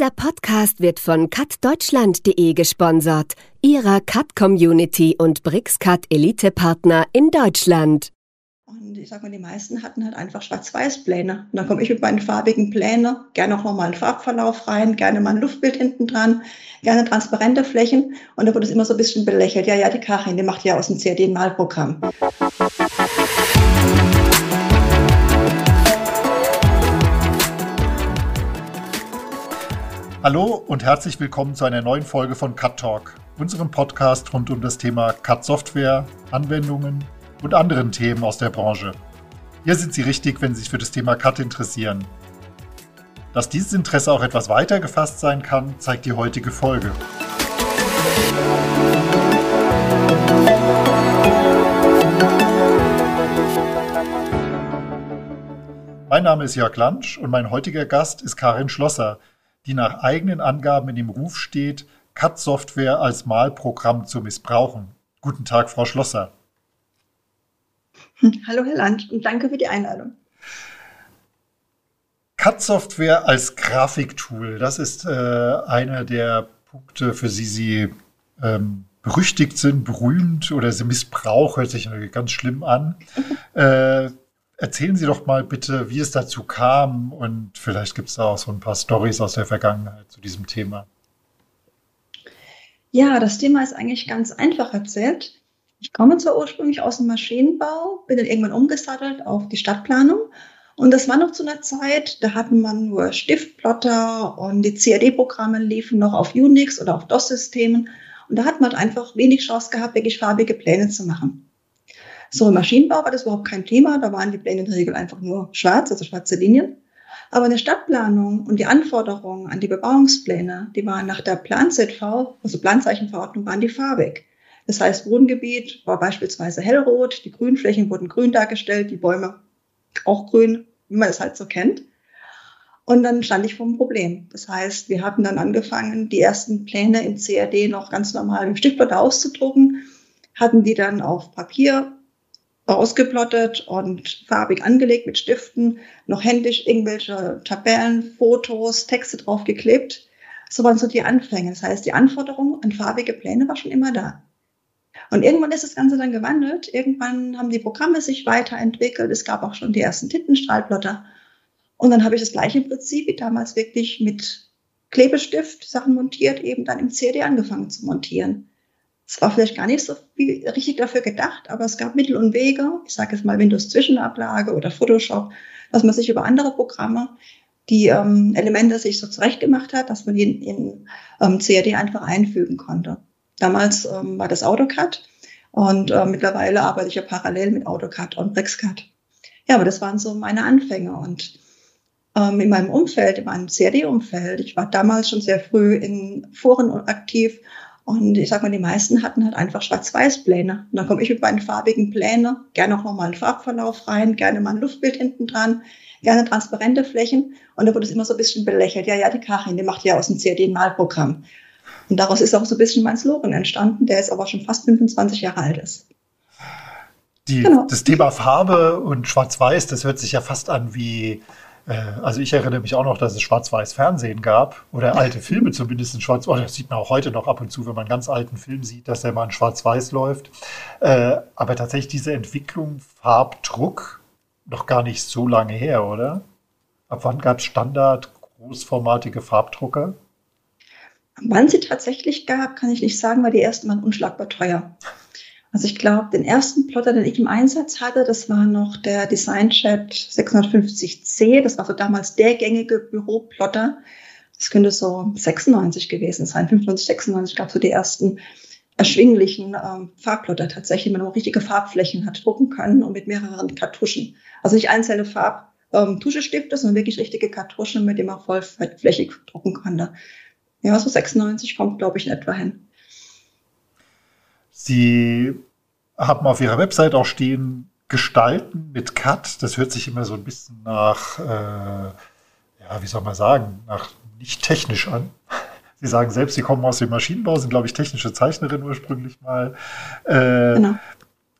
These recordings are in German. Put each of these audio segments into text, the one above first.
Dieser Podcast wird von cutdeutschland.de gesponsert, ihrer Cut-Community und BrixCut Elite-Partner in Deutschland. Und ich sag mal, die meisten hatten halt einfach Schwarz-Weiß-Pläne. Und dann komme ich mit meinen farbigen Plänen, gerne auch nochmal einen Farbverlauf rein, gerne mal ein Luftbild hinten dran, gerne transparente Flächen. Und da wurde es immer so ein bisschen belächelt. Ja, ja, die Karin, die macht ja aus dem CAD Hallo und herzlich willkommen zu einer neuen Folge von Cut Talk, unserem Podcast rund um das Thema Cut Software, Anwendungen und anderen Themen aus der Branche. Hier sind Sie richtig, wenn Sie sich für das Thema Cut interessieren. Dass dieses Interesse auch etwas weiter gefasst sein kann, zeigt die heutige Folge. Mein Name ist Jörg Lansch und mein heutiger Gast ist Karin Schlosser, die nach eigenen Angaben in dem Ruf steht, CAD-Software als Malprogramm zu missbrauchen. Guten Tag, Frau Schlosser. Hallo, Herr Land, und danke für die Einladung. CAD-Software als Grafiktool, das ist äh, einer der Punkte, für die Sie ähm, berüchtigt sind, berühmt oder sie Missbrauch, hört sich ganz schlimm an. äh, Erzählen Sie doch mal bitte, wie es dazu kam und vielleicht gibt es da auch so ein paar Stories aus der Vergangenheit zu diesem Thema. Ja, das Thema ist eigentlich ganz einfach erzählt. Ich komme zwar ursprünglich aus dem Maschinenbau, bin dann irgendwann umgesattelt auf die Stadtplanung. Und das war noch zu einer Zeit, da hatten man nur Stiftplotter und die CAD-Programme liefen noch auf Unix oder auf DOS-Systemen. Und da hat man einfach wenig Chance gehabt, wirklich farbige Pläne zu machen. So im Maschinenbau war das überhaupt kein Thema. Da waren die Pläne in der Regel einfach nur schwarz, also schwarze Linien. Aber in der Stadtplanung und die Anforderungen an die Bebauungspläne, die waren nach der Plan-ZV, also Planzeichenverordnung, waren die farbig. Das heißt, Wohngebiet war beispielsweise hellrot, die Grünflächen wurden grün dargestellt, die Bäume auch grün, wie man es halt so kennt. Und dann stand ich vor einem Problem. Das heißt, wir hatten dann angefangen, die ersten Pläne im CAD noch ganz normal im Stiftblatt auszudrucken, hatten die dann auf Papier ausgeplottet und farbig angelegt mit Stiften, noch händisch irgendwelche Tabellen, Fotos, Texte draufgeklebt. So waren so die Anfänge. Das heißt, die Anforderung an farbige Pläne war schon immer da. Und irgendwann ist das Ganze dann gewandelt. Irgendwann haben die Programme sich weiterentwickelt. Es gab auch schon die ersten Tintenstrahlplotter. Und dann habe ich das gleiche Prinzip wie damals wirklich mit Klebestift Sachen montiert, eben dann im CD angefangen zu montieren. Es war vielleicht gar nicht so viel richtig dafür gedacht, aber es gab Mittel und Wege, ich sage jetzt mal Windows Zwischenablage oder Photoshop, dass man sich über andere Programme die ähm, Elemente sich so zurechtgemacht hat, dass man die in, in ähm, CAD einfach einfügen konnte. Damals ähm, war das AutoCAD und äh, mittlerweile arbeite ich ja parallel mit AutoCAD und BrixCAD. Ja, aber das waren so meine Anfänge und ähm, in meinem Umfeld, in meinem CAD-Umfeld, ich war damals schon sehr früh in Foren aktiv und ich sag mal, die meisten hatten halt einfach Schwarz-Weiß-Pläne. Und dann komme ich mit meinen farbigen Plänen, gerne auch nochmal einen Farbverlauf rein, gerne mal ein Luftbild hinten dran, gerne transparente Flächen. Und da wurde es immer so ein bisschen belächelt. Ja, ja, die Karin, die macht ja aus dem CAD ein Malprogramm. Und daraus ist auch so ein bisschen mein Slogan entstanden, der jetzt aber schon fast 25 Jahre alt ist. Die, genau. Das Thema Farbe und Schwarz-Weiß, das hört sich ja fast an wie also ich erinnere mich auch noch, dass es schwarz-weiß Fernsehen gab oder alte Filme zumindest in schwarz weiß Das sieht man auch heute noch ab und zu, wenn man einen ganz alten Film sieht, dass der mal in schwarz-weiß läuft. Äh, aber tatsächlich diese Entwicklung Farbdruck noch gar nicht so lange her, oder? Ab wann gab es Standard großformatige Farbdrucker? Wann sie tatsächlich gab, kann ich nicht sagen, weil die ersten waren unschlagbar teuer. Also ich glaube, den ersten Plotter, den ich im Einsatz hatte, das war noch der DesignChat 650C. Das war so damals der gängige Büroplotter. Das könnte so 96 gewesen sein, 95, 96, ich glaube so die ersten erschwinglichen ähm, Farbplotter tatsächlich, wenn man auch richtige Farbflächen hat drucken können und mit mehreren Kartuschen. Also nicht einzelne Farbtuschestifte, ähm, sondern wirklich richtige Kartuschen, mit denen man vollflächig drucken konnte. Ja, so 96 kommt, glaube ich, in etwa hin. Sie haben auf ihrer Website auch stehen, gestalten mit Cut. Das hört sich immer so ein bisschen nach, äh, ja, wie soll man sagen, nach nicht technisch an. Sie sagen selbst, Sie kommen aus dem Maschinenbau, sind, glaube ich, technische Zeichnerin ursprünglich mal. Äh, genau.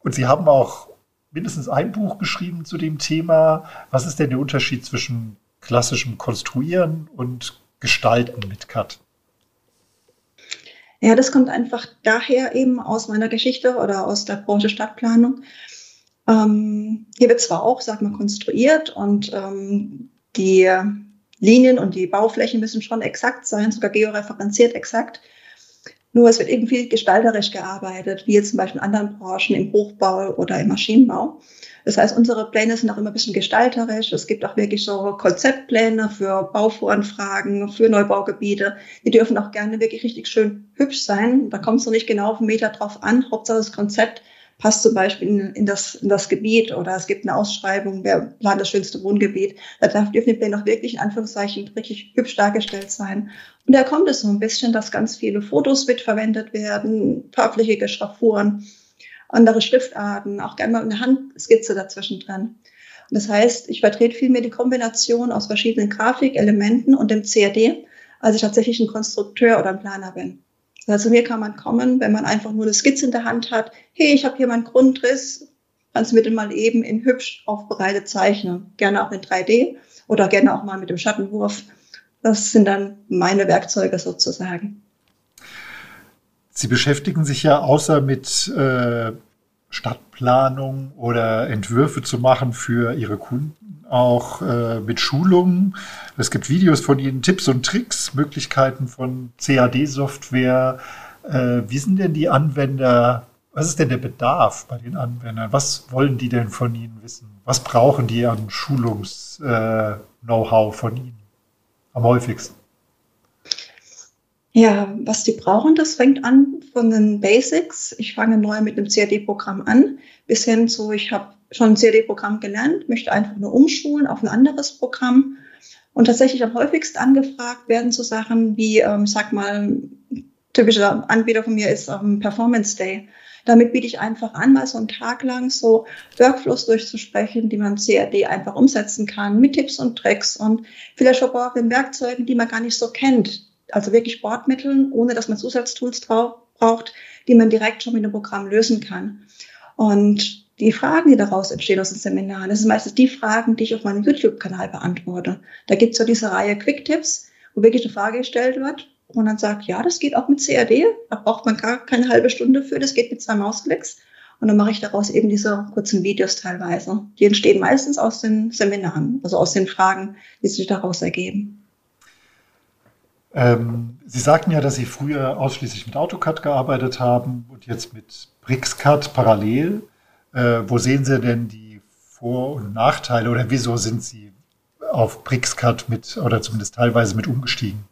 Und Sie haben auch mindestens ein Buch geschrieben zu dem Thema. Was ist denn der Unterschied zwischen klassischem Konstruieren und gestalten mit CAD? Ja, das kommt einfach daher eben aus meiner Geschichte oder aus der Branche Stadtplanung. Ähm, hier wird zwar auch, sag mal, konstruiert und ähm, die Linien und die Bauflächen müssen schon exakt sein, sogar georeferenziert exakt. Nur es wird irgendwie gestalterisch gearbeitet, wie jetzt zum Beispiel in anderen Branchen im Hochbau oder im Maschinenbau. Das heißt, unsere Pläne sind auch immer ein bisschen gestalterisch. Es gibt auch wirklich so Konzeptpläne für Bauvoranfragen, für Neubaugebiete. Die dürfen auch gerne wirklich richtig schön hübsch sein. Da kommt es noch nicht genau auf einen Meter drauf an. Hauptsache das Konzept passt zum Beispiel in, in, das, in das Gebiet oder es gibt eine Ausschreibung, wer plant das schönste Wohngebiet. Da darf Pläne auch wirklich in Anführungszeichen richtig hübsch dargestellt sein. Und da kommt es so ein bisschen, dass ganz viele Fotos mitverwendet werden, farbliche Schraffuren, andere Schriftarten, auch gerne mal eine Handskizze dazwischen drin. Und das heißt, ich vertrete vielmehr die Kombination aus verschiedenen Grafikelementen und dem CAD, als ich tatsächlich ein Konstrukteur oder ein Planer bin. Also mir kann man kommen, wenn man einfach nur eine Skizze in der Hand hat. Hey, ich habe hier meinen Grundriss, kannst du mir den mal eben in hübsch aufbereitet zeichnen. Gerne auch in 3D oder gerne auch mal mit dem Schattenwurf. Das sind dann meine Werkzeuge sozusagen. Sie beschäftigen sich ja außer mit äh, Stadtplanung oder Entwürfe zu machen für Ihre Kunden auch äh, mit Schulungen. Es gibt Videos von Ihnen, Tipps und Tricks, Möglichkeiten von CAD-Software. Äh, wie sind denn die Anwender? Was ist denn der Bedarf bei den Anwendern? Was wollen die denn von Ihnen wissen? Was brauchen die an Schulungs-Know-how äh, von Ihnen am häufigsten? Ja, was die brauchen, das fängt an von den Basics. Ich fange neu mit einem CAD-Programm an, bis hin zu, ich habe schon ein CAD-Programm gelernt, möchte einfach nur umschulen auf ein anderes Programm. Und tatsächlich am häufigsten angefragt werden so Sachen wie, ähm, sag mal, typischer Anbieter von mir ist ähm, Performance Day. Damit biete ich einfach an, mal so einen Tag lang so Workflows durchzusprechen, die man CAD einfach umsetzen kann, mit Tipps und Tricks und vielleicht mit Werkzeugen, die man gar nicht so kennt also wirklich Bordmitteln, ohne dass man Zusatztools braucht, die man direkt schon mit dem Programm lösen kann. Und die Fragen, die daraus entstehen aus den Seminaren, das sind meistens die Fragen, die ich auf meinem YouTube-Kanal beantworte. Da gibt es ja diese Reihe Quick Tips, wo wirklich eine Frage gestellt wird und dann sagt, ja, das geht auch mit CAD, da braucht man gar keine halbe Stunde für, das geht mit zwei Mausklicks. Und dann mache ich daraus eben diese kurzen Videos teilweise. Die entstehen meistens aus den Seminaren, also aus den Fragen, die sich daraus ergeben. Ähm, Sie sagten ja, dass Sie früher ausschließlich mit AutoCAD gearbeitet haben und jetzt mit BricsCAD parallel. Äh, wo sehen Sie denn die Vor- und Nachteile oder wieso sind Sie auf BricsCAD mit oder zumindest teilweise mit umgestiegen?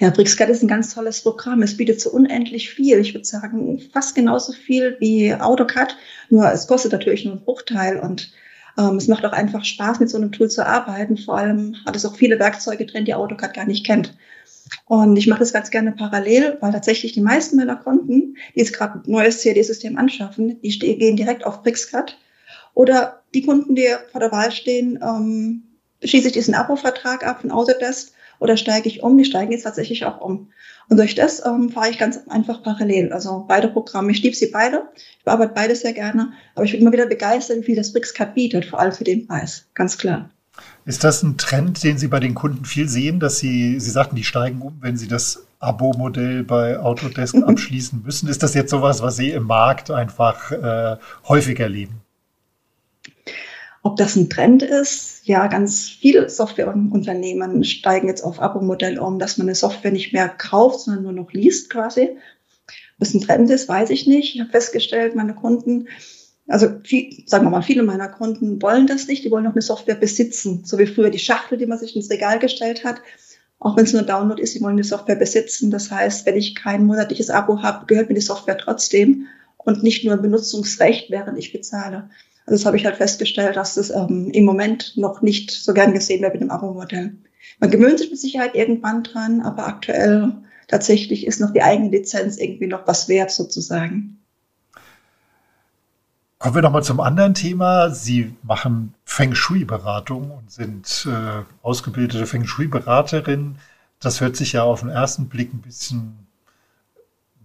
Ja, BricsCAD ist ein ganz tolles Programm. Es bietet so unendlich viel. Ich würde sagen, fast genauso viel wie AutoCAD. Nur es kostet natürlich nur einen Bruchteil und ähm, es macht auch einfach Spaß, mit so einem Tool zu arbeiten. Vor allem hat es auch viele Werkzeuge drin, die AutoCAD gar nicht kennt. Und ich mache das ganz gerne parallel, weil tatsächlich die meisten meiner Kunden, die jetzt gerade ein neues CAD-System anschaffen, die gehen direkt auf BricsCAD. Oder die Kunden, die vor der Wahl stehen, ähm, schließe ich diesen Abo-Vertrag ab von Autodesk oder steige ich um? Die steigen jetzt tatsächlich auch um. Und durch das ähm, fahre ich ganz einfach parallel. Also beide Programme. Ich liebe sie beide. Ich bearbeite beide sehr gerne. Aber ich bin immer wieder begeistert, wie viel das BricsCAD bietet, vor allem für den Preis. Ganz klar. Ist das ein Trend, den Sie bei den Kunden viel sehen, dass Sie, Sie sagten, die steigen um, wenn Sie das Abo-Modell bei Autodesk abschließen müssen? Ist das jetzt sowas, was Sie im Markt einfach äh, häufig erleben? Ob das ein Trend ist, ja, ganz viele Softwareunternehmen steigen jetzt auf Abo-Modell um, dass man eine Software nicht mehr kauft, sondern nur noch liest quasi. Ob das ein Trend ist, weiß ich nicht. Ich habe festgestellt, meine Kunden, also viel, sagen wir mal, viele meiner Kunden wollen das nicht. Die wollen noch eine Software besitzen, so wie früher die Schachtel, die man sich ins Regal gestellt hat. Auch wenn es nur Download ist, sie wollen die Software besitzen. Das heißt, wenn ich kein monatliches Abo habe, gehört mir die Software trotzdem und nicht nur ein Benutzungsrecht, während ich bezahle. Also das habe ich halt festgestellt, dass das ähm, im Moment noch nicht so gern gesehen wird mit dem Abo-Modell. Man gewöhnt sich mit Sicherheit irgendwann dran, aber aktuell tatsächlich ist noch die eigene Lizenz irgendwie noch was wert sozusagen. Kommen wir nochmal zum anderen Thema. Sie machen Feng Shui-Beratung und sind äh, ausgebildete Feng Shui-Beraterin. Das hört sich ja auf den ersten Blick ein bisschen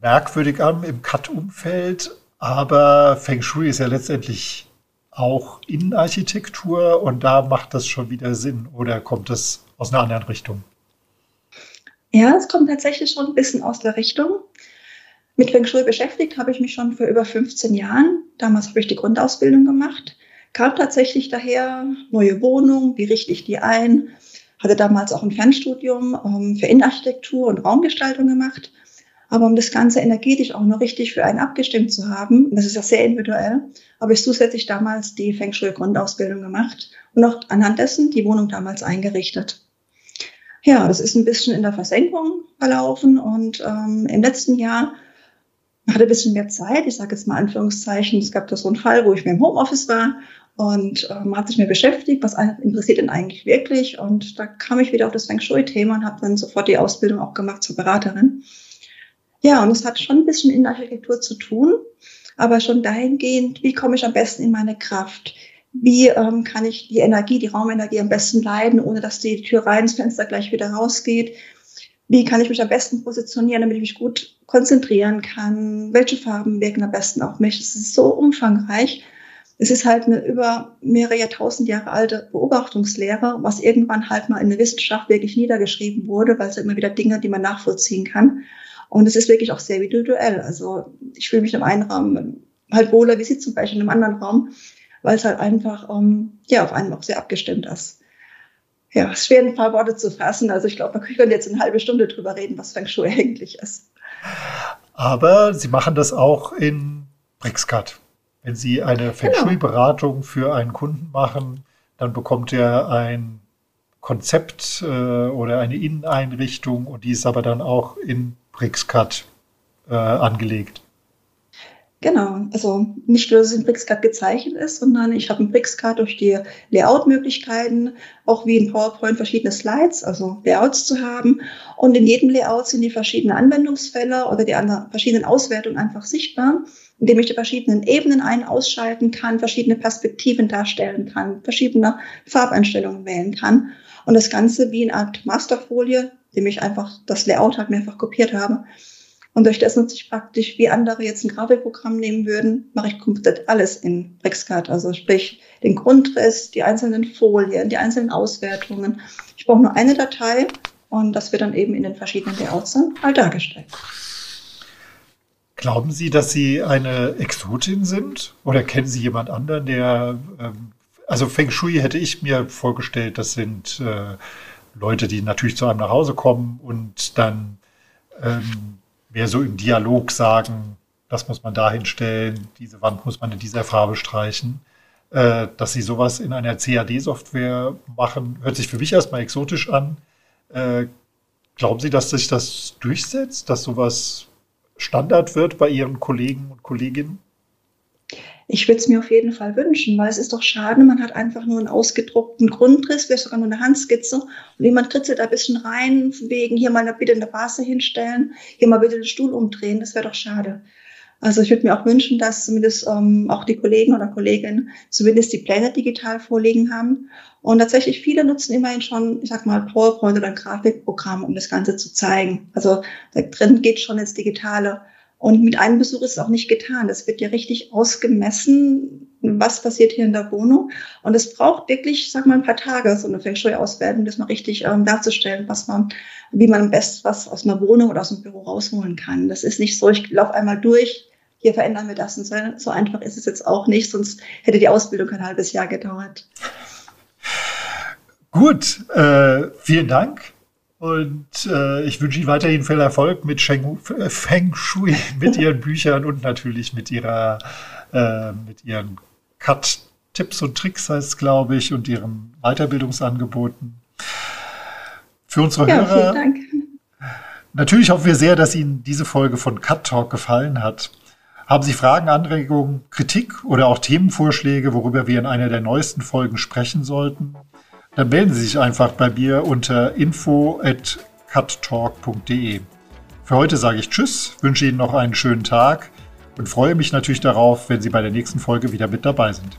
merkwürdig an im Cut-Umfeld, aber Feng Shui ist ja letztendlich auch Innenarchitektur und da macht das schon wieder Sinn oder kommt das aus einer anderen Richtung? Ja, es kommt tatsächlich schon ein bisschen aus der Richtung. Mit Feng Shui beschäftigt habe ich mich schon für über 15 Jahren. Damals habe ich die Grundausbildung gemacht. Kam tatsächlich daher neue Wohnung, wie richte ich die ein? Hatte damals auch ein Fernstudium ähm, für Innenarchitektur und Raumgestaltung gemacht. Aber um das Ganze energetisch auch noch richtig für einen abgestimmt zu haben, das ist ja sehr individuell, habe ich zusätzlich damals die Feng Shui Grundausbildung gemacht und auch anhand dessen die Wohnung damals eingerichtet. Ja, das ist ein bisschen in der Versenkung verlaufen und ähm, im letzten Jahr hatte ein bisschen mehr Zeit. Ich sage jetzt mal Anführungszeichen. Es gab da so einen Fall, wo ich mir im Homeoffice war und ähm, hat sich mir beschäftigt, was interessiert denn eigentlich wirklich. Und da kam ich wieder auf das Feng Shui-Thema und habe dann sofort die Ausbildung auch gemacht zur Beraterin. Ja, und es hat schon ein bisschen in Architektur zu tun, aber schon dahingehend, wie komme ich am besten in meine Kraft? Wie ähm, kann ich die Energie, die Raumenergie am besten leiden, ohne dass die Tür rein ins Fenster gleich wieder rausgeht? Wie kann ich mich am besten positionieren, damit ich mich gut konzentrieren kann? Welche Farben wirken am besten auf mich? Es ist so umfangreich. Es ist halt eine über mehrere Jahrtausend Jahre alte Beobachtungslehre, was irgendwann halt mal in der Wissenschaft wirklich niedergeschrieben wurde, weil es immer wieder Dinge, die man nachvollziehen kann. Und es ist wirklich auch sehr individuell. Also ich fühle mich in einem Raum halt wohler wie Sie zum Beispiel in einem anderen Raum, weil es halt einfach um, ja, auf einen auch sehr abgestimmt ist. Ja, es ist schwer, ein paar Worte zu fassen. Also ich glaube, wir können jetzt eine halbe Stunde drüber reden, was Feng Shui eigentlich ist. Aber Sie machen das auch in Brixcut. Wenn Sie eine Feng genau. Shui-Beratung für einen Kunden machen, dann bekommt er ein Konzept äh, oder eine Inneneinrichtung und die ist aber dann auch in BricsCAD äh, angelegt. Genau, also nicht nur, dass es in BricsCAD gezeichnet ist, sondern ich habe in BricsCAD durch die Layout-Möglichkeiten, auch wie in PowerPoint verschiedene Slides, also Layouts zu haben. Und in jedem Layout sind die verschiedenen Anwendungsfälle oder die verschiedenen Auswertungen einfach sichtbar, indem ich die verschiedenen Ebenen ein- ausschalten kann, verschiedene Perspektiven darstellen kann, verschiedene Farbeinstellungen wählen kann. Und das Ganze wie eine Art Masterfolie indem ich einfach das Layout halt mehrfach kopiert habe. Und durch das nutze ich praktisch, wie andere jetzt ein Grafikprogramm nehmen würden, mache ich komplett alles in Brexcard. Also sprich den Grundriss, die einzelnen Folien, die einzelnen Auswertungen. Ich brauche nur eine Datei und das wird dann eben in den verschiedenen Layouts dann halt dargestellt. Glauben Sie, dass Sie eine Exotin sind? Oder kennen Sie jemand anderen, der, ähm, also Feng Shui hätte ich mir vorgestellt, das sind äh, Leute, die natürlich zu einem nach Hause kommen und dann ähm, mehr so im Dialog sagen, das muss man da hinstellen, diese Wand muss man in dieser Farbe streichen. Äh, dass sie sowas in einer CAD-Software machen, hört sich für mich erstmal exotisch an. Äh, glauben Sie, dass sich das durchsetzt, dass sowas Standard wird bei Ihren Kollegen und Kolleginnen? Ich würde es mir auf jeden Fall wünschen, weil es ist doch schade, man hat einfach nur einen ausgedruckten Grundriss, vielleicht sogar nur eine Handskizze und jemand kritzelt da ein bisschen rein, wegen hier mal bitte eine Vase hinstellen, hier mal bitte den Stuhl umdrehen, das wäre doch schade. Also ich würde mir auch wünschen, dass zumindest ähm, auch die Kollegen oder Kolleginnen zumindest die Pläne digital vorliegen haben. Und tatsächlich viele nutzen immerhin schon, ich sag mal, PowerPoint oder ein Grafikprogramm, um das Ganze zu zeigen. Also da drin geht schon ins Digitale. Und mit einem Besuch ist es auch nicht getan. Das wird ja richtig ausgemessen, was passiert hier in der Wohnung. Und es braucht wirklich, sag mal, ein paar Tage, so eine Feng Shui-Auswertung, das mal richtig ähm, darzustellen, was man, wie man am besten was aus einer Wohnung oder aus dem Büro rausholen kann. Das ist nicht so, ich laufe einmal durch, hier verändern wir das. Und so, so einfach ist es jetzt auch nicht, sonst hätte die Ausbildung ein halbes Jahr gedauert. Gut, äh, vielen Dank. Und äh, ich wünsche Ihnen weiterhin viel Erfolg mit Sheng, äh, Feng Shui, mit Ihren Büchern und natürlich mit Ihrer, äh, mit Ihren Cut-Tipps und Tricks heißt es, glaube ich, und Ihren Weiterbildungsangeboten. Für unsere ja, Hörer. Vielen Dank. Natürlich hoffen wir sehr, dass Ihnen diese Folge von Cut Talk gefallen hat. Haben Sie Fragen, Anregungen, Kritik oder auch Themenvorschläge, worüber wir in einer der neuesten Folgen sprechen sollten? Dann melden Sie sich einfach bei mir unter info at cuttalk.de. Für heute sage ich Tschüss, wünsche Ihnen noch einen schönen Tag und freue mich natürlich darauf, wenn Sie bei der nächsten Folge wieder mit dabei sind.